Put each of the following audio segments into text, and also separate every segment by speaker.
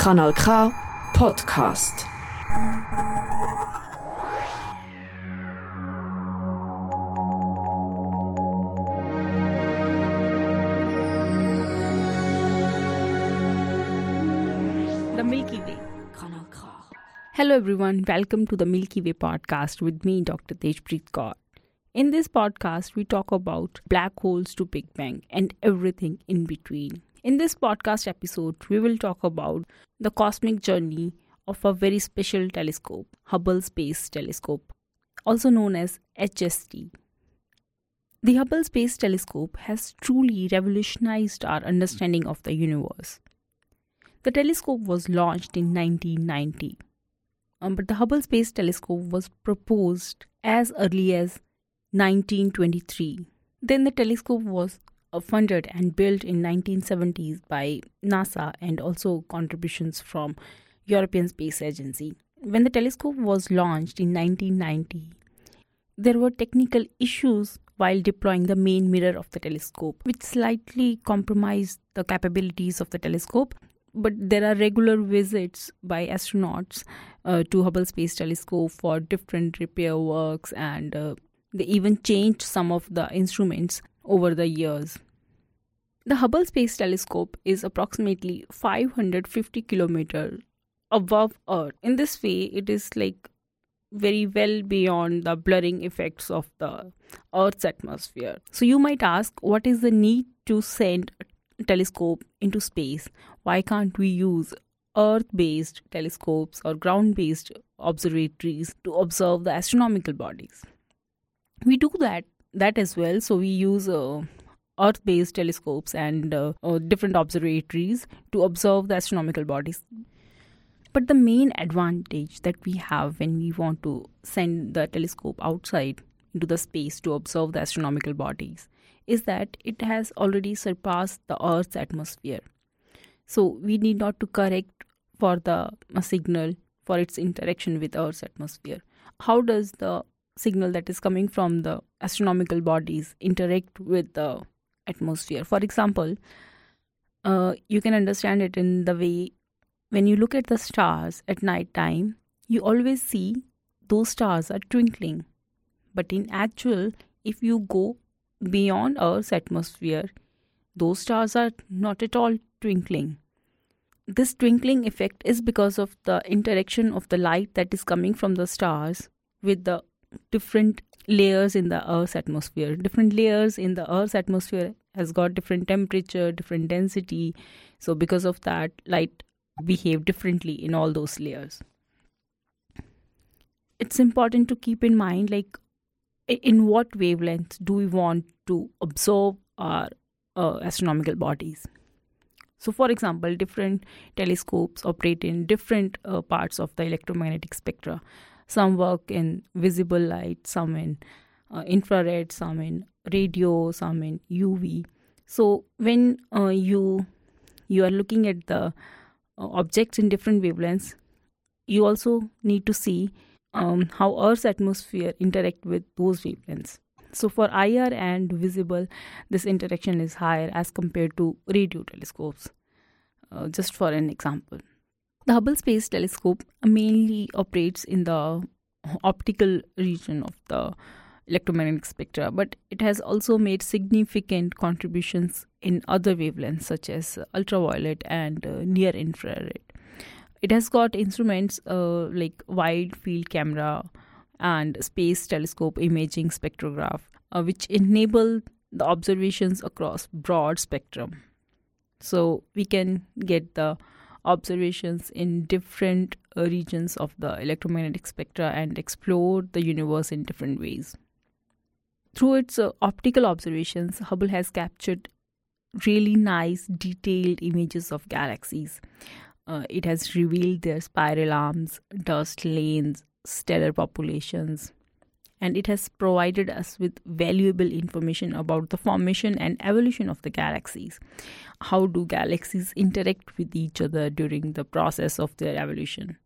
Speaker 1: Kanal K Podcast.
Speaker 2: The Milky Way. Hello everyone, welcome to the Milky Way podcast with me, Dr. Tejpreet Kaur. In this podcast, we talk about black holes to Big Bang and everything in between. In this podcast episode, we will talk about the cosmic journey of a very special telescope, Hubble Space Telescope, also known as HST. The Hubble Space Telescope has truly revolutionized our understanding of the universe. The telescope was launched in 1990, um, but the Hubble Space Telescope was proposed as early as 1923. Then the telescope was funded and built in 1970s by NASA and also contributions from European Space Agency. When the telescope was launched in 1990, there were technical issues while deploying the main mirror of the telescope, which slightly compromised the capabilities of the telescope. But there are regular visits by astronauts uh, to Hubble Space Telescope for different repair works, and uh, they even changed some of the instruments over the years. The Hubble Space Telescope is approximately 550 kilometers above Earth. In this way, it is like very well beyond the blurring effects of the Earth's atmosphere. So you might ask, what is the need to send a telescope into space? Why can't we use Earth-based telescopes or ground-based observatories to observe the astronomical bodies? We do that that as well. So we use uh, Earth-based telescopes and uh, uh, different observatories to observe the astronomical bodies. But the main advantage that we have when we want to send the telescope outside into the space to observe the astronomical bodies is that it has already surpassed the Earth's atmosphere. So we need not to correct for the signal for its interaction with Earth's atmosphere. How does the signal that is coming from the astronomical bodies interact with the atmosphere? For example, uh, you can understand it in the way when you look at the stars at night time, you always see those stars are twinkling. But in actual, if you go beyond Earth's atmosphere, those stars are not at all twinkling. This twinkling effect is because of the interaction of the light that is coming from the stars with the different layers in the Earth's atmosphere. Different layers in the Earth's atmosphere has got different temperature, different density. So because of that, light behave differently in all those layers it's important to keep in mind like in what wavelength do we want to observe our uh, astronomical bodies so for example different telescopes operate in different uh, parts of the electromagnetic spectra some work in visible light some in uh, infrared some in radio some in uv so when uh, you you are looking at the objects in different wavelengths you also need to see um, how earth's atmosphere interact with those wavelengths. So for ir and visible this interaction is higher as compared to radio telescopes. Uh, just for an example the hubble space telescope mainly operates in the optical region of the electromagnetic spectra, but it has also made significant contributions in other wavelengths such as ultraviolet and uh, near infrared. It has got instruments uh, like wide field camera and space telescope imaging spectrograph, uh, which enable the observations across broad spectrum. So we can get the observations in different uh, regions of the electromagnetic spectra and explore the universe in different ways. Through its uh, optical observations, Hubble has captured really nice, detailed images of galaxies. Uh, it has revealed their spiral arms, dust lanes, stellar populations, and it has provided us with valuable information about the formation and evolution of the galaxies. How do galaxies interact with each other during the process of their evolution?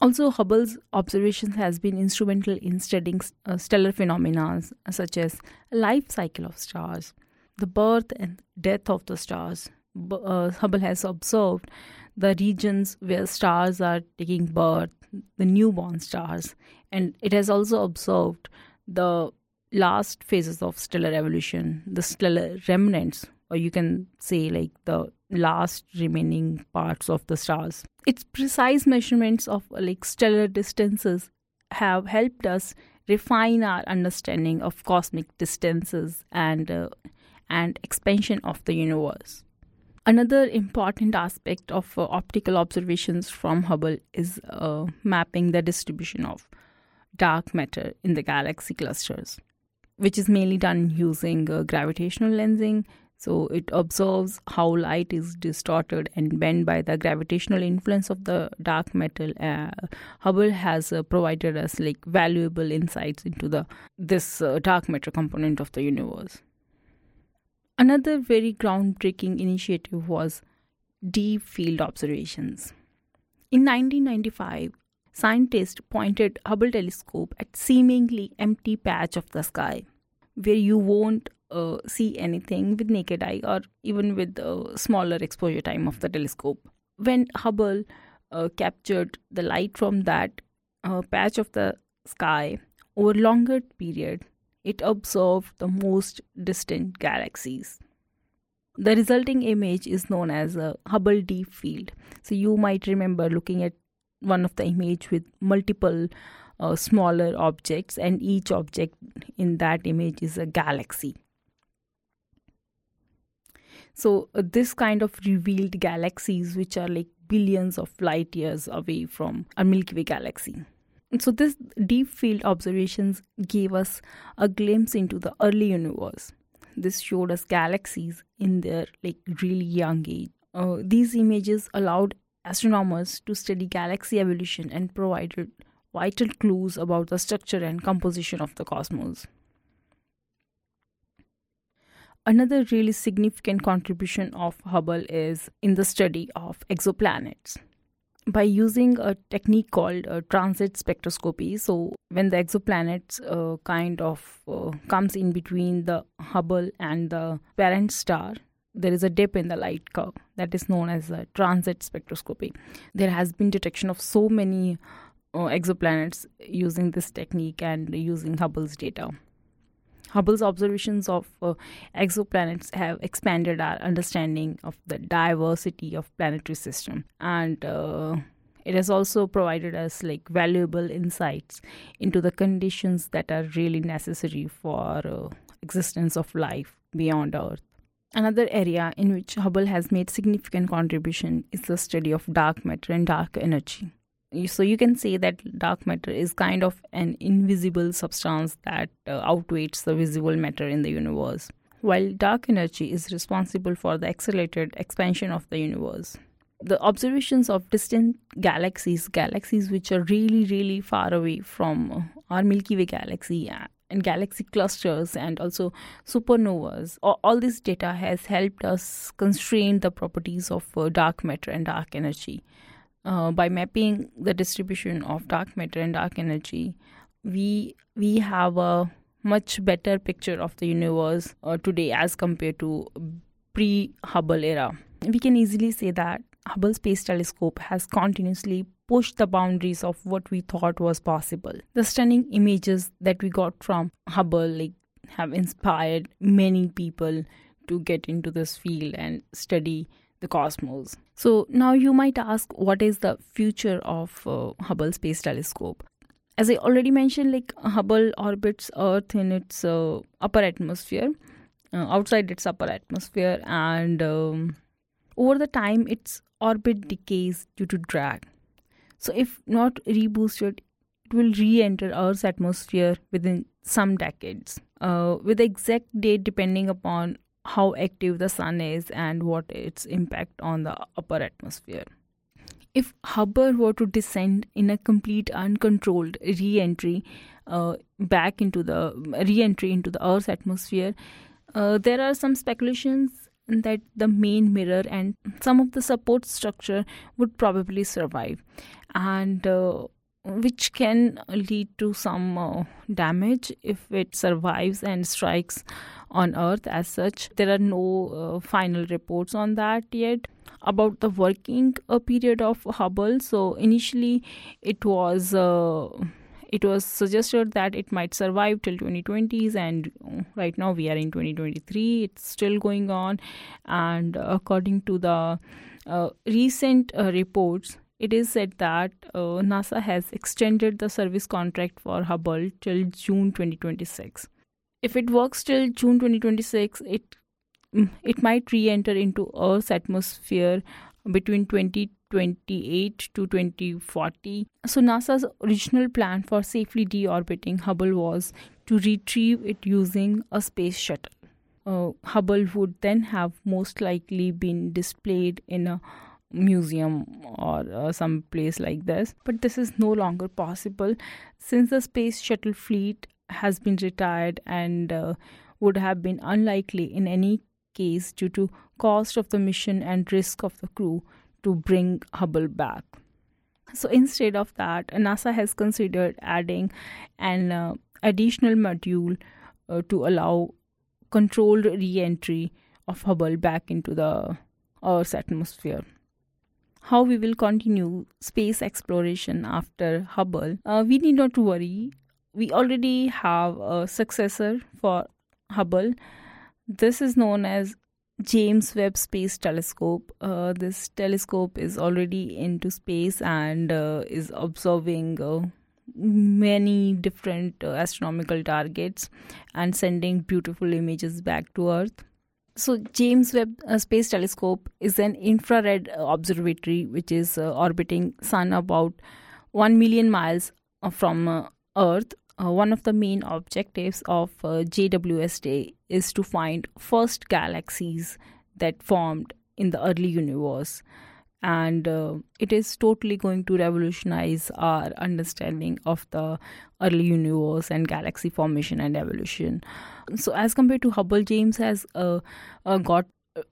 Speaker 2: Also, Hubble's observations has been instrumental in studying uh, stellar phenomena such as life cycle of stars, the birth and death of the stars. Uh, Hubble has observed the regions where stars are taking birth, the newborn stars, and it has also observed the last phases of stellar evolution, the stellar remnants, or you can say like the last remaining parts of the stars. Its precise measurements of like stellar distances have helped us refine our understanding of cosmic distances and uh, and expansion of the universe. Another important aspect of uh, optical observations from Hubble is uh, mapping the distribution of dark matter in the galaxy clusters, which is mainly done using uh, gravitational lensing. So it observes how light is distorted and bent by the gravitational influence of the dark matter. Uh, Hubble has uh, provided us like valuable insights into the this uh, dark matter component of the universe. Another very groundbreaking initiative was deep field observations. In 1995, scientists pointed Hubble telescope at seemingly empty patch of the sky where you won't uh, see anything with naked eye or even with the smaller exposure time of the telescope. When Hubble uh, captured the light from that uh, patch of the sky over longer period, it observed the most distant galaxies. The resulting image is known as a Hubble Deep Field. So you might remember looking at one of the image with multiple uh, smaller objects, and each object in that image is a galaxy. So uh, this kind of revealed galaxies, which are like billions of light years away from our Milky Way galaxy. So this deep field observations gave us a glimpse into the early universe. This showed us galaxies in their like really young age. Uh, these images allowed astronomers to study galaxy evolution and provided vital clues about the structure and composition of the cosmos. Another really significant contribution of Hubble is in the study of exoplanets by using a technique called uh, transit spectroscopy. So when the exoplanets uh, kind of uh, comes in between the hubble and the parent star there is a dip in the light curve that is known as a transit spectroscopy. There has been detection of so many uh, exoplanets using this technique and using hubble's data Hubble's observations of uh, exoplanets have expanded our understanding of the diversity of planetary system. And uh, it has also provided us like valuable insights into the conditions that are really necessary for uh, existence of life beyond earth. Another area in which hubble has made significant contribution is the study of dark matter and dark energy so you can say that dark matter is kind of an invisible substance that uh, outweighs the visible matter in the universe while dark energy is responsible for the accelerated expansion of the universe. The observations of distant galaxies galaxies which are really really far away from our milky way galaxy uh, and galaxy clusters and also supernovas all, all this data has helped us constrain the properties of uh, dark matter and dark energy uh, by mapping the distribution of dark matter and dark energy, we we have a much better picture of the universe uh, today as compared to pre-Hubble era. We can easily say that Hubble Space Telescope has continuously pushed the boundaries of what we thought was possible. The stunning images that we got from Hubble like have inspired many people to get into this field and study the cosmos. So now you might ask, what is the future of uh, Hubble Space Telescope? As I already mentioned, like Hubble orbits Earth in its uh, upper atmosphere, uh, outside its upper atmosphere, and um, over the time, its orbit decays due to drag. So, if not reboosted, it will re-enter Earth's atmosphere within some decades, uh, with the exact date depending upon how active the sun is and what its impact on the upper atmosphere. If Hubble were to descend in a complete uncontrolled re-entry uh, back into the re-entry into the Earth's atmosphere, uh, there are some speculations that the main mirror and some of the support structure would probably survive, and uh, which can lead to some uh, damage if it survives and strikes on Earth as such. There are no uh, final reports on that yet. about the working uh, period of Hubble. So initially, it was uh, it was suggested that it might survive till 2020s and uh, right now we are in 2023 it's still going on and according to the uh, recent reports it is said that uh, nasa has extended the service contract for hubble till june 2026 if it works till june 2026 it mm, it might re-enter into earth's atmosphere between 2028 to 2040. So, NASA's original plan for safely deorbiting Hubble was to retrieve it using a space shuttle. Uh, Hubble would then have most likely been displayed in a museum or uh, some place like this but this is no longer possible since the space shuttle fleet has been retired and uh, would have been unlikely in any case due to cost of the mission and risk of the crew to bring Hubble back. So instead of that, NASA has considered adding an uh, additional module uh, to allow controlled re-entry of Hubble back into the Earth's atmosphere. How we will continue space exploration after Hubble, uh, we need not to worry. We already have a successor for Hubble. This is known as James Webb Space Telescope. Uh, this telescope is already into space and uh, is observing uh, many different uh, astronomical targets and sending beautiful images back to Earth. So, James Webb uh, Space Telescope is an infrared uh, observatory which is orbiting Sun about 1 million miles from Earth. Uh, one of the main objectives of uh, JWST is to find first galaxies that formed in the early universe and uh, it is totally going to revolutionize our understanding of the early universe and galaxy formation and evolution so as compared to hubble james has uh, uh, got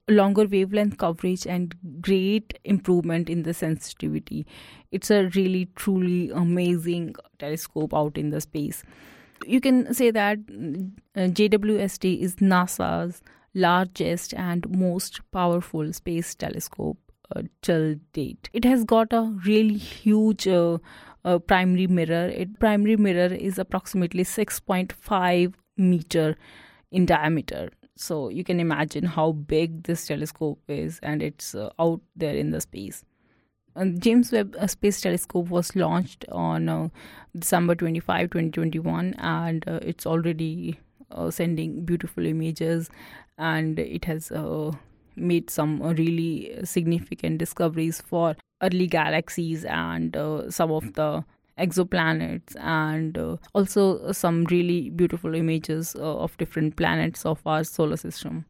Speaker 2: longer wavelength coverage and great improvement in the sensitivity. It's a really truly amazing telescope out in the space. You can say that uh, JWST is NASA's largest and most powerful space telescope till date. It has got a really huge uh, uh, primary mirror. It primary mirror is approximately 6.5 meter in diameter so you can imagine how big this telescope is, and it's uh, out there in the space. And James Webb uh, Space Telescope was launched on uh, December 25, 2021, and uh, it's already sending beautiful images, and it has made some really significant discoveries for early galaxies and some of the exoplanets and uh, also some really beautiful images uh, of different planets of our solar system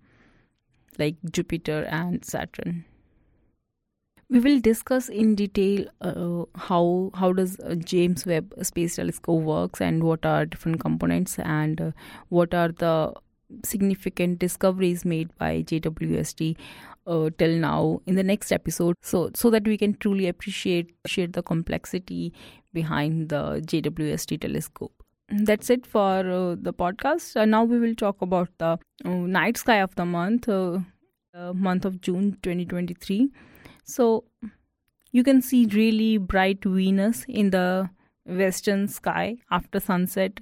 Speaker 2: like Jupiter and Saturn. We will discuss in detail uh, how how does uh, James Webb Space Telescope works and what are different components and uh, what are the significant discoveries made by JWST uh, till now in the next episode. So so that we can truly appreciate share the complexity behind the JWST telescope. That's it for uh, the podcast. Uh, now we will talk about the uh, night sky of the month uh, month of June 2023 so you can see really bright Venus in the western sky after sunset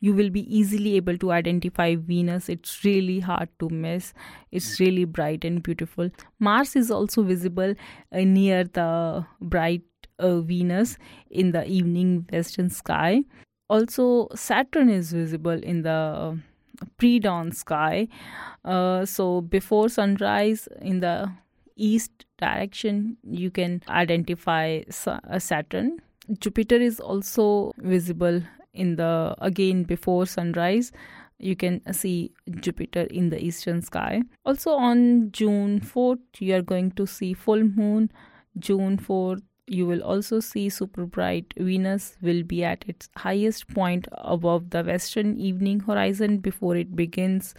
Speaker 2: you will be easily able to identify Venus. It's really hard to miss. It's really bright and beautiful. Mars is also visible uh, near the bright uh, Venus in the evening western sky. Also, Saturn is visible in the pre dawn sky. Uh, so, before sunrise in the east direction, you can identify uh, Saturn. Jupiter is also visible in the again before sunrise you can see Jupiter in the eastern sky. Also on June 4th, you are going to see full moon. June 4th, you will also see super bright Venus will be at its highest point above the western evening horizon before it begins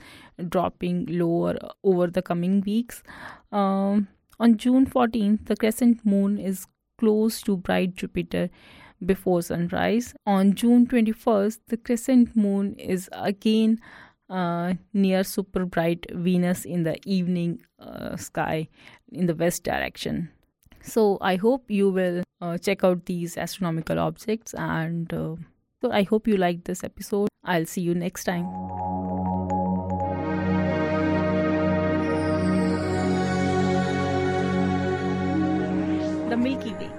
Speaker 2: dropping lower over the coming weeks. Um, on June 14th, the crescent moon is close to bright Jupiter before sunrise. On June 21st, the crescent moon is again uh, near super bright Venus in the evening uh, sky. in the west direction. So I hope you will uh, check out these astronomical objects and uh, so I hope you liked this episode. I'll see you next time. The Milky Way.